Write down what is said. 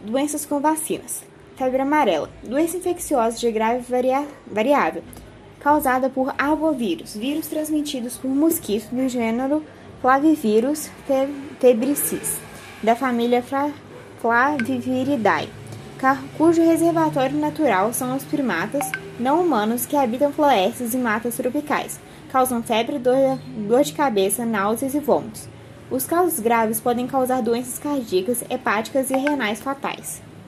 Doenças com vacinas. Febre amarela. Doença infecciosa de grave variável, causada por arbovírus, vírus transmitidos por mosquitos do gênero Flavivirus febricis, da família Flaviviridae, cujo reservatório natural são os primatas não humanos que habitam florestas e matas tropicais. Causam febre, dor, dor de cabeça, náuseas e vômitos. Os casos graves podem causar doenças cardíacas, hepáticas e renais fatais.